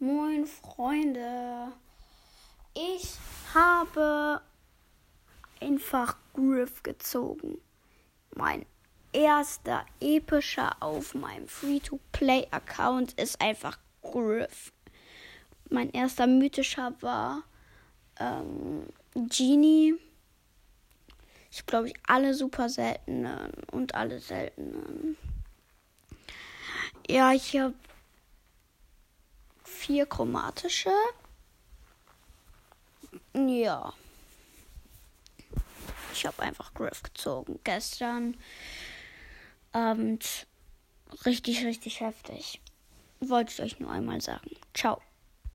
Moin Freunde. Ich habe einfach Griff gezogen. Mein erster epischer auf meinem Free-to-Play-Account ist einfach Griff. Mein erster mythischer war ähm, Genie. Ich glaube, ich alle super seltenen und alle seltenen. Ja, ich habe vier chromatische. Ja. Ich habe einfach Griff gezogen. Gestern Abend richtig, richtig heftig. Wollte ich euch nur einmal sagen. Ciao.